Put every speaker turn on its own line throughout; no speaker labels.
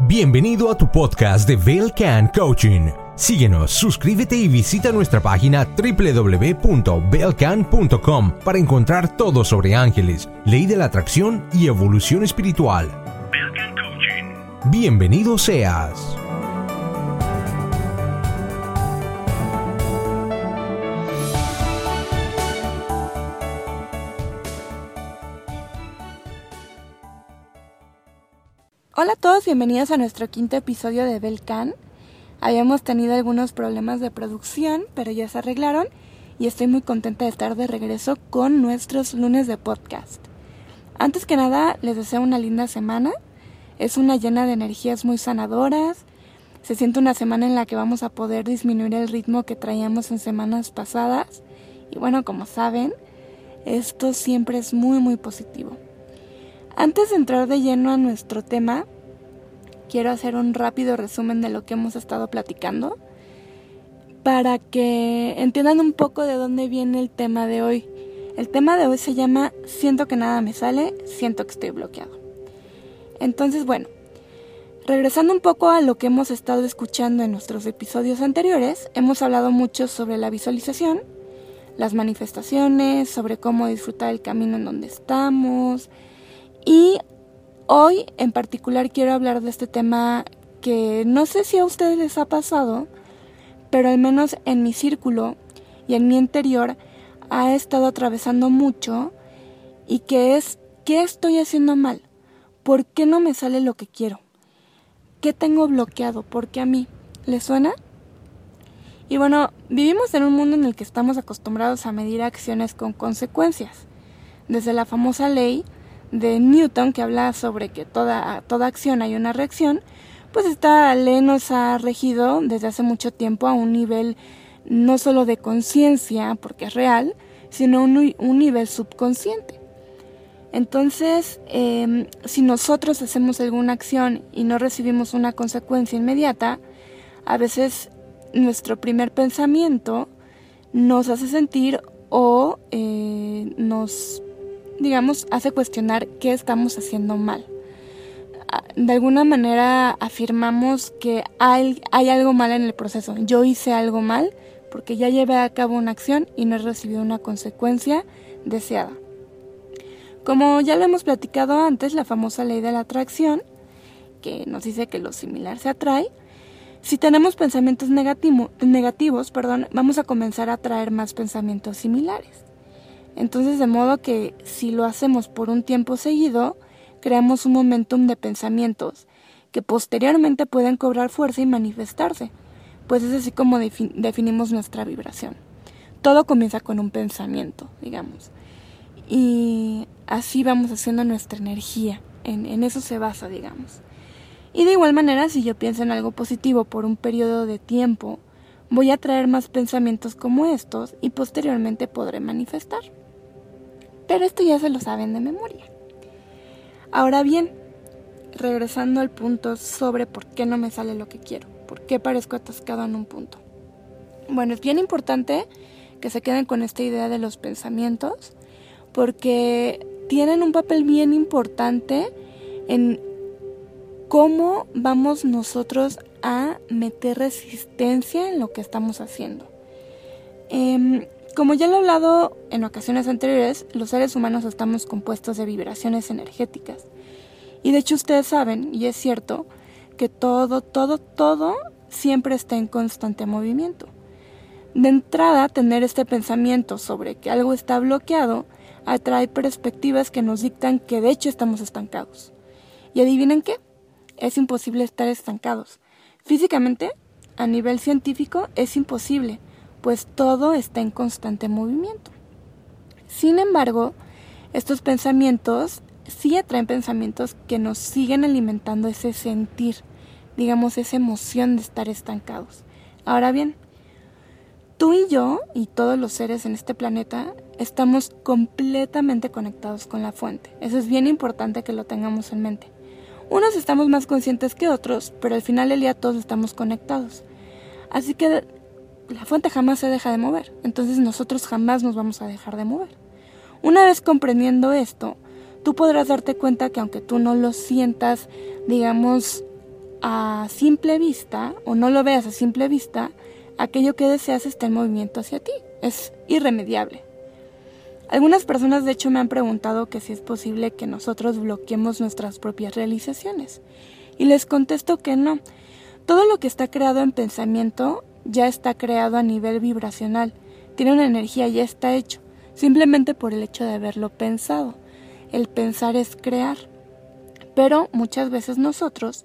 Bienvenido a tu podcast de Belcan Coaching. Síguenos, suscríbete y visita nuestra página www.belcan.com para encontrar todo sobre ángeles, ley de la atracción y evolución espiritual. Belcan Coaching. Bienvenido seas.
Hola a todos, bienvenidos a nuestro quinto episodio de Belcan. Habíamos tenido algunos problemas de producción, pero ya se arreglaron y estoy muy contenta de estar de regreso con nuestros lunes de podcast. Antes que nada, les deseo una linda semana. Es una llena de energías muy sanadoras. Se siente una semana en la que vamos a poder disminuir el ritmo que traíamos en semanas pasadas. Y bueno, como saben, esto siempre es muy muy positivo. Antes de entrar de lleno a nuestro tema, quiero hacer un rápido resumen de lo que hemos estado platicando para que entiendan un poco de dónde viene el tema de hoy. El tema de hoy se llama Siento que nada me sale, siento que estoy bloqueado. Entonces, bueno, regresando un poco a lo que hemos estado escuchando en nuestros episodios anteriores, hemos hablado mucho sobre la visualización, las manifestaciones, sobre cómo disfrutar el camino en donde estamos, y hoy en particular quiero hablar de este tema que no sé si a ustedes les ha pasado, pero al menos en mi círculo y en mi interior ha estado atravesando mucho y que es ¿qué estoy haciendo mal? ¿Por qué no me sale lo que quiero? ¿Qué tengo bloqueado? ¿Por qué a mí? ¿Les suena? Y bueno, vivimos en un mundo en el que estamos acostumbrados a medir acciones con consecuencias. Desde la famosa ley de Newton que habla sobre que toda, toda acción hay una reacción, pues esta ley nos ha regido desde hace mucho tiempo a un nivel no solo de conciencia, porque es real, sino un, un nivel subconsciente. Entonces, em, si nosotros hacemos alguna acción y no recibimos una consecuencia inmediata, a veces nuestro primer pensamiento nos hace sentir o eh, nos digamos, hace cuestionar qué estamos haciendo mal. Ah, de alguna manera afirmamos que hay, hay algo mal en el proceso. Yo hice algo mal porque ya llevé a cabo una acción y no he recibido una consecuencia deseada. Como ya lo hemos platicado antes, la famosa ley de la atracción, que nos dice que lo similar se atrae, si tenemos pensamientos negativos, perdón, vamos a comenzar a atraer más pensamientos similares. Entonces, de modo que si lo hacemos por un tiempo seguido, creamos un momentum de pensamientos que posteriormente pueden cobrar fuerza y manifestarse, pues es así como definimos nuestra vibración. Todo comienza con un pensamiento, digamos. Y así vamos haciendo nuestra energía, en, en eso se basa, digamos. Y de igual manera, si yo pienso en algo positivo por un periodo de tiempo, voy a traer más pensamientos como estos y posteriormente podré manifestar. Pero esto ya se lo saben de memoria. Ahora bien, regresando al punto sobre por qué no me sale lo que quiero, por qué parezco atascado en un punto. Bueno, es bien importante que se queden con esta idea de los pensamientos, porque tienen un papel bien importante en cómo vamos nosotros a meter resistencia en lo que estamos haciendo. Eh, como ya lo he hablado en ocasiones anteriores, los seres humanos estamos compuestos de vibraciones energéticas. Y de hecho ustedes saben, y es cierto, que todo, todo, todo siempre está en constante movimiento. De entrada, tener este pensamiento sobre que algo está bloqueado atrae perspectivas que nos dictan que de hecho estamos estancados. Y adivinen qué, es imposible estar estancados. Físicamente, a nivel científico, es imposible pues todo está en constante movimiento. Sin embargo, estos pensamientos sí atraen pensamientos que nos siguen alimentando ese sentir, digamos, esa emoción de estar estancados. Ahora bien, tú y yo y todos los seres en este planeta estamos completamente conectados con la fuente. Eso es bien importante que lo tengamos en mente. Unos estamos más conscientes que otros, pero al final del día todos estamos conectados. Así que la fuente jamás se deja de mover, entonces nosotros jamás nos vamos a dejar de mover. Una vez comprendiendo esto, tú podrás darte cuenta que aunque tú no lo sientas, digamos, a simple vista o no lo veas a simple vista, aquello que deseas está en movimiento hacia ti. Es irremediable. Algunas personas de hecho me han preguntado que si es posible que nosotros bloqueemos nuestras propias realizaciones. Y les contesto que no. Todo lo que está creado en pensamiento ya está creado a nivel vibracional. Tiene una energía, ya está hecho. Simplemente por el hecho de haberlo pensado. El pensar es crear. Pero muchas veces nosotros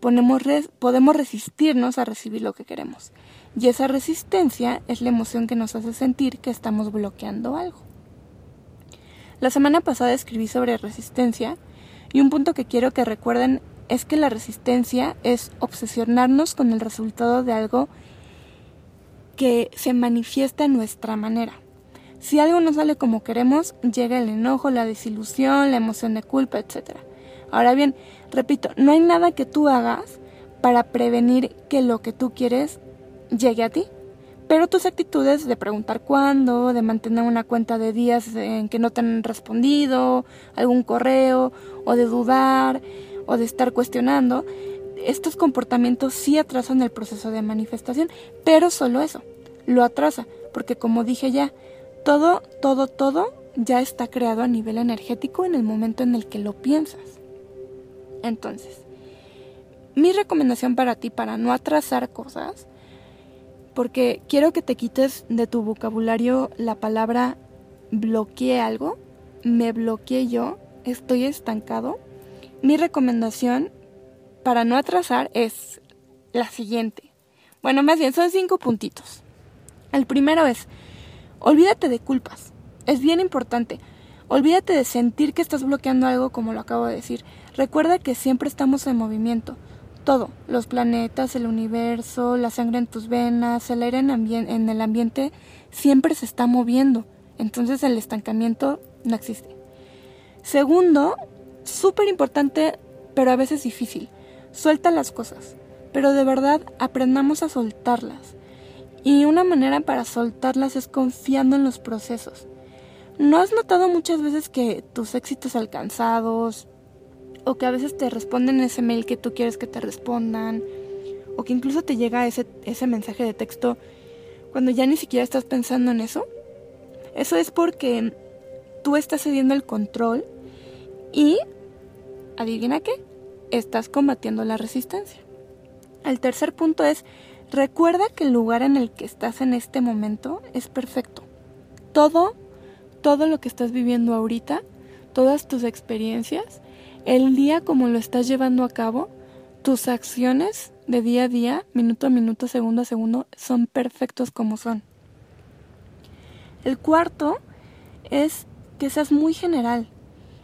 podemos resistirnos a recibir lo que queremos. Y esa resistencia es la emoción que nos hace sentir que estamos bloqueando algo. La semana pasada escribí sobre resistencia y un punto que quiero que recuerden es que la resistencia es obsesionarnos con el resultado de algo que se manifiesta en nuestra manera. Si algo no sale como queremos, llega el enojo, la desilusión, la emoción de culpa, etc. Ahora bien, repito, no hay nada que tú hagas para prevenir que lo que tú quieres llegue a ti. Pero tus actitudes de preguntar cuándo, de mantener una cuenta de días en que no te han respondido, algún correo, o de dudar, o de estar cuestionando, estos comportamientos sí atrasan el proceso de manifestación, pero solo eso, lo atrasa, porque como dije ya, todo, todo, todo ya está creado a nivel energético en el momento en el que lo piensas. Entonces, mi recomendación para ti para no atrasar cosas porque quiero que te quites de tu vocabulario la palabra bloqueé algo, me bloqueé yo, estoy estancado. Mi recomendación para no atrasar es la siguiente. Bueno, más bien son cinco puntitos. El primero es, olvídate de culpas. Es bien importante. Olvídate de sentir que estás bloqueando algo como lo acabo de decir. Recuerda que siempre estamos en movimiento todo, los planetas, el universo, la sangre en tus venas, el aire en, el ambiente, siempre se está moviendo. Entonces el estancamiento no existe. Segundo, súper importante, pero a veces difícil, suelta las cosas, pero de verdad aprendamos a soltarlas. Y una manera para soltarlas es confiando en los procesos. ¿No has notado muchas veces que tus éxitos alcanzados, o que a veces te responden ese mail que tú quieres que te respondan, o que incluso te llega ese, ese mensaje de texto cuando ya ni siquiera estás pensando en eso. Eso es porque tú estás cediendo el control y, adivina qué, estás combatiendo la resistencia. El tercer punto es, recuerda que el lugar en el que estás en este momento es perfecto. Todo, todo lo que estás viviendo ahorita, todas tus experiencias, el día como lo estás llevando a cabo, tus acciones de día a día, minuto a minuto, segundo a segundo, son perfectos como son. El cuarto es que seas muy general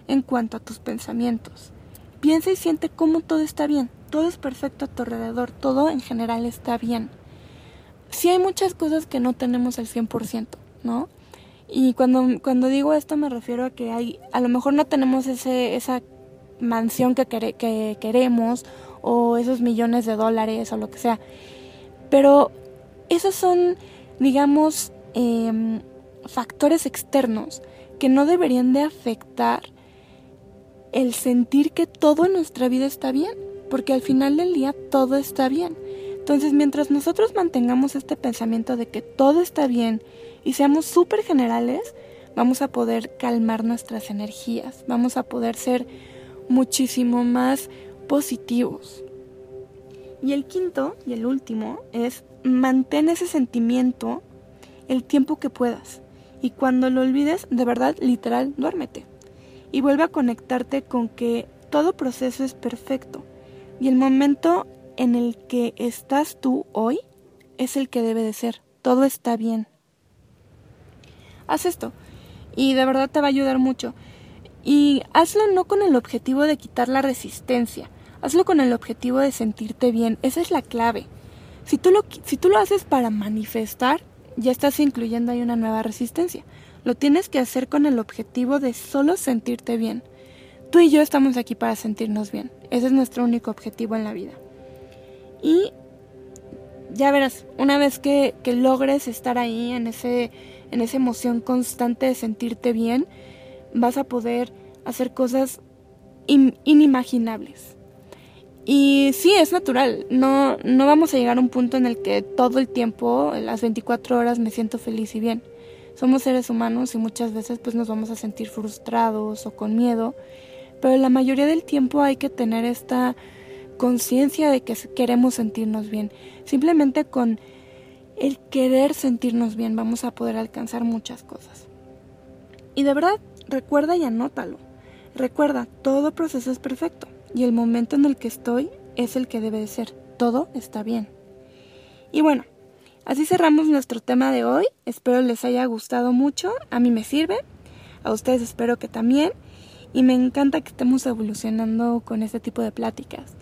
en cuanto a tus pensamientos. Piensa y siente cómo todo está bien, todo es perfecto a tu alrededor, todo en general está bien. Sí hay muchas cosas que no tenemos al 100%, ¿no? Y cuando, cuando digo esto me refiero a que hay, a lo mejor no tenemos ese, esa mansión que, que queremos o esos millones de dólares o lo que sea. Pero esos son, digamos, em, factores externos que no deberían de afectar el sentir que todo en nuestra vida está bien, porque al final del día todo está bien. Entonces, mientras nosotros mantengamos este pensamiento de que todo está bien y seamos súper generales, vamos a poder calmar nuestras energías, vamos a poder ser muchísimo más positivos. Y el quinto y el último es mantén ese sentimiento el tiempo que puedas. Y cuando lo olvides, de verdad, literal, duérmete. Y vuelve a conectarte con que todo proceso es perfecto. Y el momento en el que estás tú hoy es el que debe de ser. Todo está bien. Haz esto. Y de verdad te va a ayudar mucho. Y hazlo no con el objetivo de quitar la resistencia, hazlo con el objetivo de sentirte bien, esa es la clave. Si tú lo, si tú lo haces para manifestar, ya estás incluyendo ahí una nueva resistencia. Lo tienes que hacer con el objetivo de solo sentirte bien. Tú y yo estamos aquí para sentirnos bien. Ese es nuestro único objetivo en la vida. Y ya verás, una vez que, que logres estar ahí en, ese, en esa emoción constante de sentirte bien, vas a poder hacer cosas inimaginables. Y sí, es natural. No, no vamos a llegar a un punto en el que todo el tiempo, las 24 horas, me siento feliz y bien. Somos seres humanos y muchas veces pues nos vamos a sentir frustrados o con miedo. Pero la mayoría del tiempo hay que tener esta conciencia de que queremos sentirnos bien. Simplemente con el querer sentirnos bien vamos a poder alcanzar muchas cosas. Y de verdad, recuerda y anótalo. Recuerda, todo proceso es perfecto y el momento en el que estoy es el que debe de ser. Todo está bien. Y bueno, así cerramos nuestro tema de hoy. Espero les haya gustado mucho. A mí me sirve. A ustedes espero que también. Y me encanta que estemos evolucionando con este tipo de pláticas.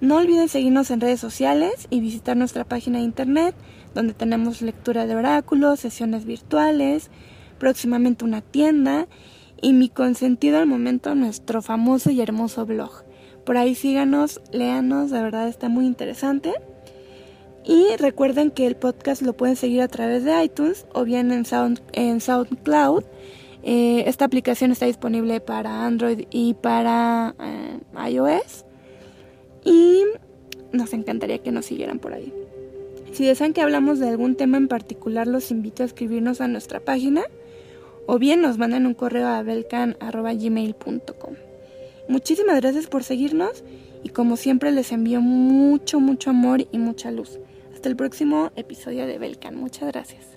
No olviden seguirnos en redes sociales y visitar nuestra página de internet donde tenemos lectura de oráculos, sesiones virtuales, próximamente una tienda y mi consentido al momento nuestro famoso y hermoso blog. Por ahí síganos, léanos, de verdad está muy interesante. Y recuerden que el podcast lo pueden seguir a través de iTunes o bien en, Sound, en SoundCloud. Eh, esta aplicación está disponible para Android y para eh, iOS. Y nos encantaría que nos siguieran por ahí. Si desean que hablamos de algún tema en particular, los invito a escribirnos a nuestra página o bien nos mandan un correo a belcan.gmail.com. Muchísimas gracias por seguirnos y como siempre les envío mucho, mucho amor y mucha luz. Hasta el próximo episodio de Belcan. Muchas gracias.